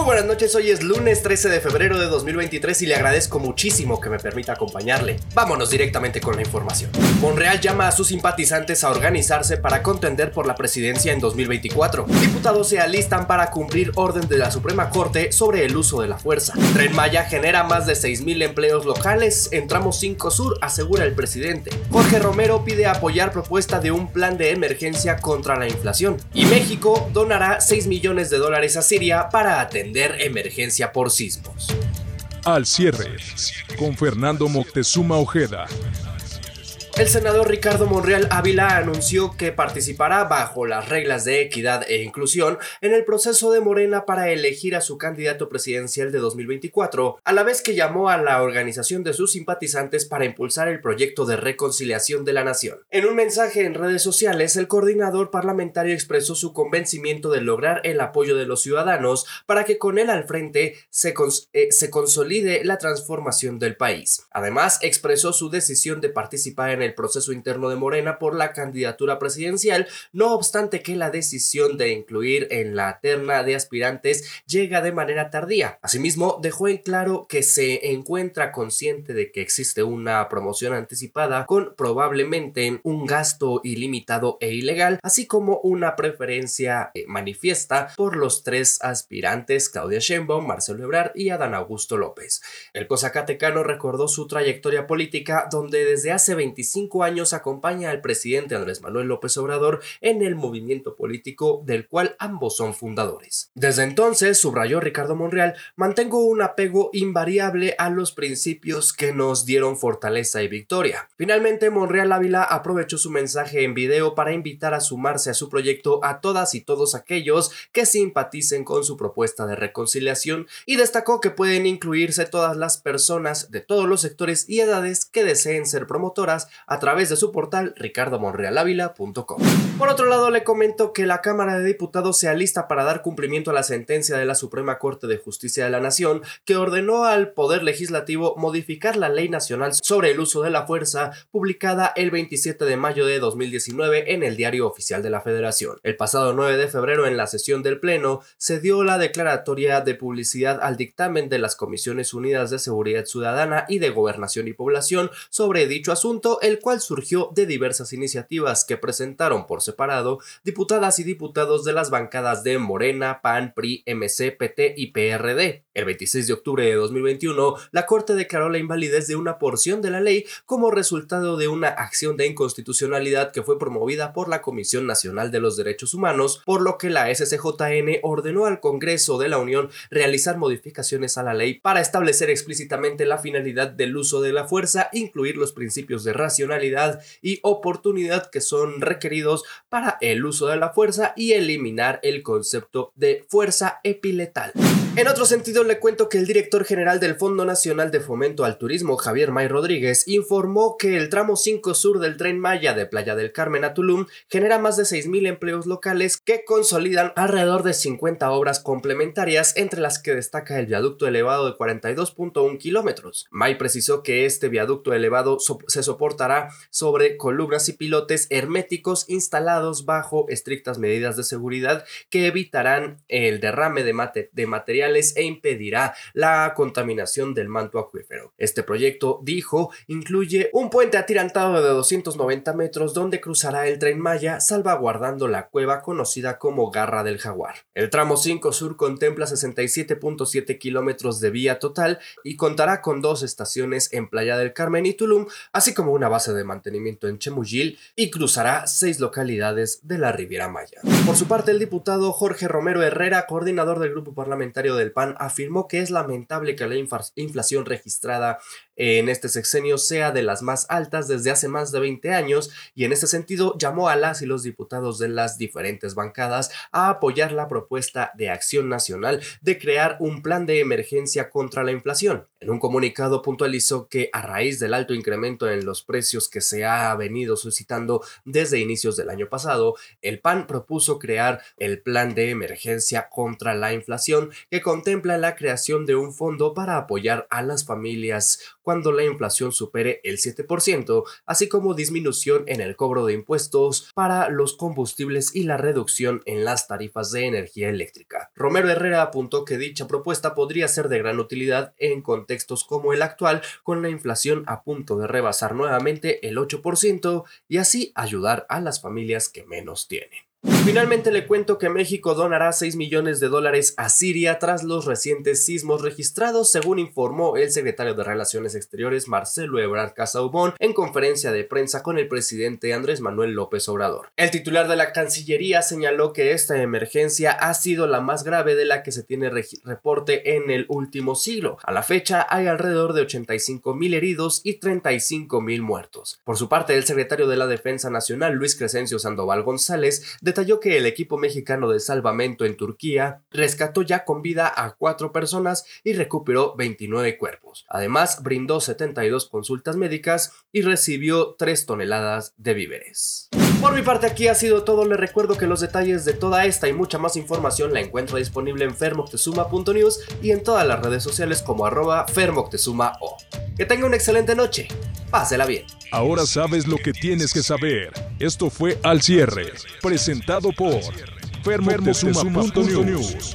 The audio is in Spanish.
Muy buenas noches, hoy es lunes 13 de febrero de 2023 y le agradezco muchísimo que me permita acompañarle. Vámonos directamente con la información. Monreal llama a sus simpatizantes a organizarse para contender por la presidencia en 2024. Diputados se alistan para cumplir orden de la Suprema Corte sobre el uso de la fuerza. Tren Maya genera más de 6.000 empleos locales en tramo 5 Sur, asegura el presidente. Jorge Romero pide apoyar propuesta de un plan de emergencia contra la inflación. Y México donará 6 millones de dólares a Siria para atender emergencia por sismos. Al cierre, con Fernando Moctezuma Ojeda. El senador Ricardo Monreal Ávila anunció que participará bajo las reglas de equidad e inclusión en el proceso de Morena para elegir a su candidato presidencial de 2024, a la vez que llamó a la organización de sus simpatizantes para impulsar el proyecto de reconciliación de la nación. En un mensaje en redes sociales, el coordinador parlamentario expresó su convencimiento de lograr el apoyo de los ciudadanos para que con él al frente se, eh, se consolide la transformación del país. Además, expresó su decisión de participar en el proceso interno de Morena por la candidatura presidencial, no obstante que la decisión de incluir en la terna de aspirantes llega de manera tardía. Asimismo, dejó en claro que se encuentra consciente de que existe una promoción anticipada con probablemente un gasto ilimitado e ilegal, así como una preferencia eh, manifiesta por los tres aspirantes Claudia Sheinbaum, Marcelo Ebrard y Adán Augusto López. El cosacatecano recordó su trayectoria política donde desde hace 25 años acompaña al presidente Andrés Manuel López Obrador en el movimiento político del cual ambos son fundadores. Desde entonces, subrayó Ricardo Monreal, mantengo un apego invariable a los principios que nos dieron fortaleza y victoria. Finalmente, Monreal Ávila aprovechó su mensaje en video para invitar a sumarse a su proyecto a todas y todos aquellos que simpaticen con su propuesta de reconciliación y destacó que pueden incluirse todas las personas de todos los sectores y edades que deseen ser promotoras a través de su portal ricardomonrealavila.com. Por otro lado, le comento que la Cámara de Diputados se alista para dar cumplimiento a la sentencia de la Suprema Corte de Justicia de la Nación que ordenó al Poder Legislativo modificar la Ley Nacional sobre el Uso de la Fuerza, publicada el 27 de mayo de 2019 en el Diario Oficial de la Federación. El pasado 9 de febrero, en la sesión del Pleno, se dio la declaratoria de publicidad al dictamen de las Comisiones Unidas de Seguridad Ciudadana y de Gobernación y Población sobre dicho asunto, el cual surgió de diversas iniciativas que presentaron por separado diputadas y diputados de las bancadas de Morena, PAN, PRI, MC, PT y PRD. El 26 de octubre de 2021, la Corte declaró la invalidez de una porción de la ley como resultado de una acción de inconstitucionalidad que fue promovida por la Comisión Nacional de los Derechos Humanos, por lo que la SCJN ordenó al Congreso de la Unión realizar modificaciones a la ley para establecer explícitamente la finalidad del uso de la fuerza, incluir los principios de racionalidad y oportunidad que son requeridos para el uso de la fuerza y eliminar el concepto de fuerza epiletal. En otro sentido, le cuento que el director general del Fondo Nacional de Fomento al Turismo, Javier May Rodríguez, informó que el tramo 5 sur del tren Maya de Playa del Carmen a Tulum genera más de 6.000 empleos locales que consolidan alrededor de 50 obras complementarias, entre las que destaca el viaducto elevado de 42.1 kilómetros. May precisó que este viaducto elevado se soportará sobre columnas y pilotes herméticos instalados bajo estrictas medidas de seguridad que evitarán el derrame de, de material e impedirá la contaminación del manto acuífero. Este proyecto, dijo, incluye un puente atirantado de 290 metros donde cruzará el tren Maya salvaguardando la cueva conocida como Garra del Jaguar. El tramo 5 Sur contempla 67.7 kilómetros de vía total y contará con dos estaciones en Playa del Carmen y Tulum, así como una base de mantenimiento en Chemuyil y cruzará seis localidades de la Riviera Maya. Por su parte, el diputado Jorge Romero Herrera, coordinador del grupo parlamentario del PAN afirmó que es lamentable que la inflación registrada en este sexenio sea de las más altas desde hace más de 20 años y en ese sentido llamó a las y los diputados de las diferentes bancadas a apoyar la propuesta de Acción Nacional de crear un plan de emergencia contra la inflación. En un comunicado puntualizó que a raíz del alto incremento en los precios que se ha venido suscitando desde inicios del año pasado, el PAN propuso crear el plan de emergencia contra la inflación que contempla la creación de un fondo para apoyar a las familias cuando la inflación supere el 7%, así como disminución en el cobro de impuestos para los combustibles y la reducción en las tarifas de energía eléctrica. Romero Herrera apuntó que dicha propuesta podría ser de gran utilidad en contextos como el actual, con la inflación a punto de rebasar nuevamente el 8% y así ayudar a las familias que menos tienen. Finalmente le cuento que México donará 6 millones de dólares a Siria tras los recientes sismos registrados, según informó el secretario de Relaciones Exteriores Marcelo Ebrard Casaubon en conferencia de prensa con el presidente Andrés Manuel López Obrador. El titular de la Cancillería señaló que esta emergencia ha sido la más grave de la que se tiene reporte en el último siglo. A la fecha hay alrededor de 85 mil heridos y 35 mil muertos. Por su parte, el secretario de la Defensa Nacional Luis Crescencio Sandoval González detalló que el equipo mexicano de salvamento en Turquía rescató ya con vida a cuatro personas y recuperó 29 cuerpos. Además, brindó 72 consultas médicas y recibió 3 toneladas de víveres. Por mi parte aquí ha sido todo, le recuerdo que los detalles de toda esta y mucha más información la encuentro disponible en fermoctezuma.news y en todas las redes sociales como arroba fermoctezumao. Que tenga una excelente noche, pásela bien. Ahora sabes lo que tienes que saber. Esto fue Al Cierre, presentado por fermoctezuma.news.